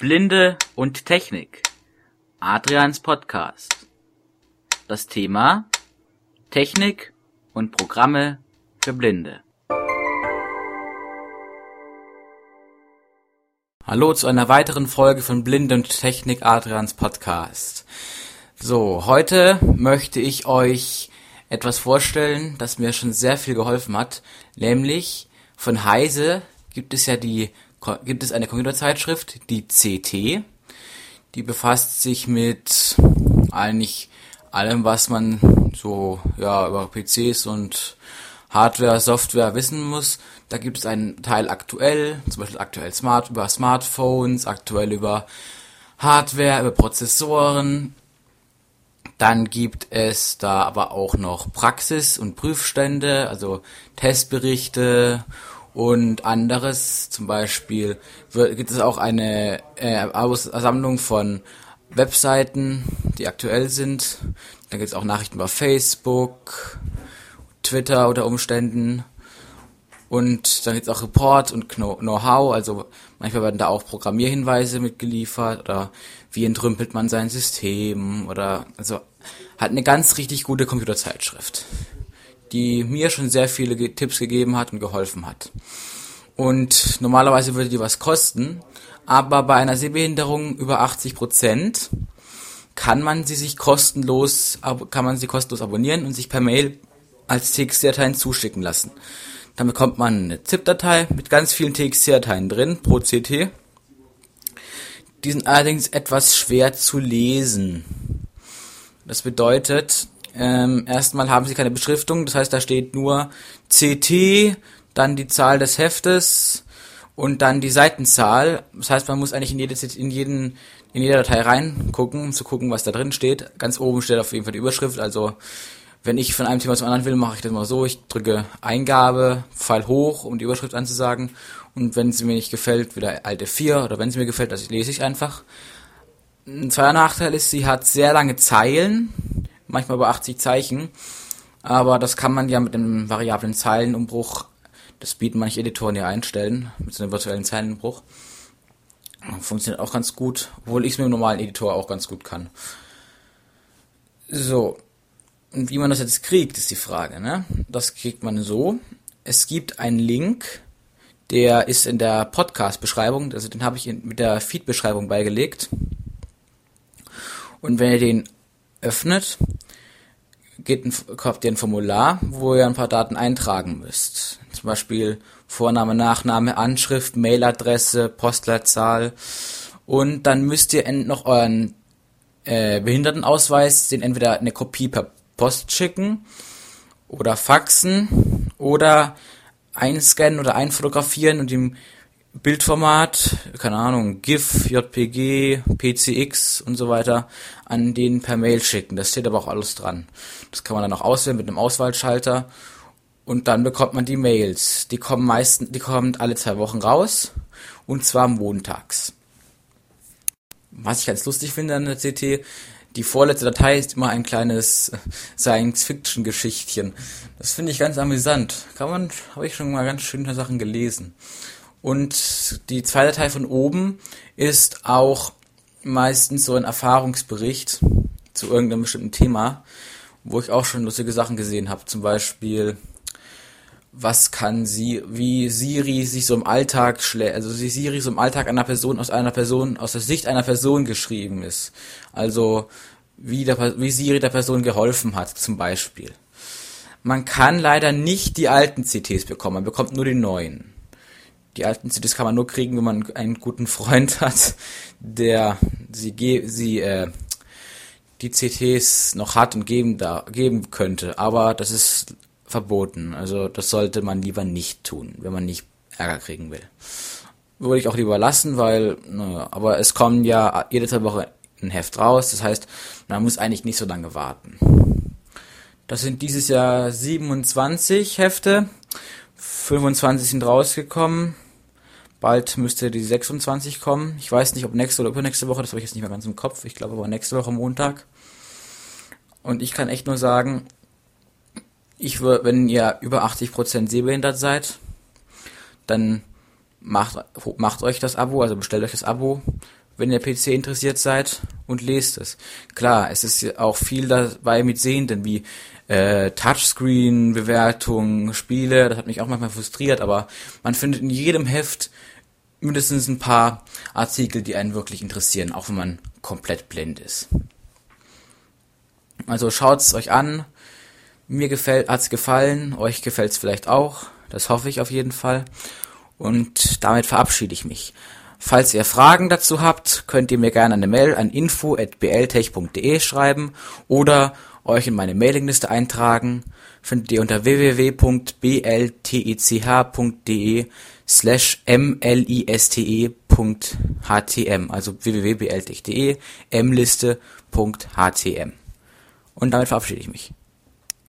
Blinde und Technik. Adrians Podcast. Das Thema Technik und Programme für Blinde. Hallo zu einer weiteren Folge von Blinde und Technik Adrians Podcast. So, heute möchte ich euch etwas vorstellen, das mir schon sehr viel geholfen hat, nämlich von Heise gibt es ja die gibt es eine Computerzeitschrift, die CT. Die befasst sich mit eigentlich allem, was man so ja über PCs und Hardware, Software wissen muss. Da gibt es einen Teil aktuell, zum Beispiel aktuell Smart über Smartphones, aktuell über Hardware, über Prozessoren. Dann gibt es da aber auch noch Praxis und Prüfstände, also Testberichte und anderes. Zum Beispiel gibt es auch eine äh, Sammlung von Webseiten, die aktuell sind. Da gibt es auch Nachrichten über Facebook, Twitter unter Umständen. Und dann gibt es auch Report und Know-how, also manchmal werden da auch Programmierhinweise mitgeliefert oder wie entrümpelt man sein System oder also hat eine ganz richtig gute Computerzeitschrift die mir schon sehr viele Tipps gegeben hat und geholfen hat. Und normalerweise würde die was kosten, aber bei einer Sehbehinderung über 80 Prozent kann man sie sich kostenlos, kann man sie kostenlos abonnieren und sich per Mail als TXT-Dateien zuschicken lassen. Dann bekommt man eine ZIP-Datei mit ganz vielen TXT-Dateien drin pro CT. Die sind allerdings etwas schwer zu lesen. Das bedeutet, ähm, erstmal haben sie keine Beschriftung, das heißt, da steht nur CT, dann die Zahl des Heftes und dann die Seitenzahl. Das heißt, man muss eigentlich in, jede, in, jeden, in jede Datei reingucken, um zu gucken, was da drin steht. Ganz oben steht auf jeden Fall die Überschrift. Also, wenn ich von einem Thema zum anderen will, mache ich das mal so. Ich drücke Eingabe, Pfeil hoch, um die Überschrift anzusagen. Und wenn sie mir nicht gefällt, wieder alte 4. Oder wenn sie mir gefällt, also lese ich einfach. Ein zweiter Nachteil ist, sie hat sehr lange Zeilen manchmal über 80 Zeichen. Aber das kann man ja mit einem variablen Zeilenumbruch, das bieten manche Editoren ja einstellen, mit so einem virtuellen Zeilenumbruch. Funktioniert auch ganz gut, obwohl ich es mit dem normalen Editor auch ganz gut kann. So. Und wie man das jetzt kriegt, ist die Frage, ne? Das kriegt man so. Es gibt einen Link, der ist in der Podcast-Beschreibung, also den habe ich mit der Feed-Beschreibung beigelegt. Und wenn ihr den öffnet, geht ein, habt ihr ein Formular, wo ihr ein paar Daten eintragen müsst. Zum Beispiel Vorname, Nachname, Anschrift, Mailadresse, Postleitzahl. Und dann müsst ihr noch euren äh, Behindertenausweis, den entweder eine Kopie per Post schicken oder faxen oder einscannen oder einfotografieren und ihm Bildformat, keine Ahnung, GIF, JPG, PCX und so weiter, an den per Mail schicken. Das steht aber auch alles dran. Das kann man dann auch auswählen mit einem Auswahlschalter und dann bekommt man die Mails. Die kommen meistens, die kommen alle zwei Wochen raus und zwar montags. Was ich ganz lustig finde an der CT, die vorletzte Datei ist immer ein kleines Science-Fiction-Geschichtchen. Das finde ich ganz amüsant. Kann man, habe ich schon mal ganz schöne Sachen gelesen. Und die zweite Datei von oben ist auch meistens so ein Erfahrungsbericht zu irgendeinem bestimmten Thema, wo ich auch schon lustige Sachen gesehen habe. Zum Beispiel, was kann sie, wie Siri sich so im Alltag schlägt, also wie Siri so im Alltag einer Person aus einer Person, aus der Sicht einer Person geschrieben ist. Also, wie, der, wie Siri der Person geholfen hat, zum Beispiel. Man kann leider nicht die alten CTs bekommen, man bekommt nur die neuen die alten CDs kann man nur kriegen, wenn man einen guten Freund hat, der sie, sie äh, die CTs noch hat und geben, da, geben könnte. Aber das ist verboten. Also das sollte man lieber nicht tun, wenn man nicht Ärger kriegen will. Würde ich auch lieber lassen, weil, naja, aber es kommen ja jede zwei Wochen ein Heft raus. Das heißt, man muss eigentlich nicht so lange warten. Das sind dieses Jahr 27 Hefte. 25 sind rausgekommen. Bald müsste die 26 kommen. Ich weiß nicht, ob nächste oder übernächste Woche, das habe ich jetzt nicht mehr ganz im Kopf. Ich glaube aber nächste Woche Montag. Und ich kann echt nur sagen, ich würde, wenn ihr über 80% sehbehindert seid, dann macht, macht euch das Abo, also bestellt euch das Abo. wenn ihr PC interessiert seid und lest es. Klar, es ist auch viel dabei mit Sehenden, wie äh, Touchscreen, Bewertungen, Spiele, das hat mich auch manchmal frustriert, aber man findet in jedem Heft mindestens ein paar Artikel, die einen wirklich interessieren, auch wenn man komplett blind ist. Also schaut's euch an. Mir gefällt, hat's gefallen, euch gefällt's vielleicht auch. Das hoffe ich auf jeden Fall. Und damit verabschiede ich mich. Falls ihr Fragen dazu habt, könnt ihr mir gerne eine Mail an info@bltech.de schreiben oder euch in meine Mailingliste eintragen. Findet ihr unter www.bltech.de slash mliste.htm, also www.bltech.de mliste.htm. Und damit verabschiede ich mich.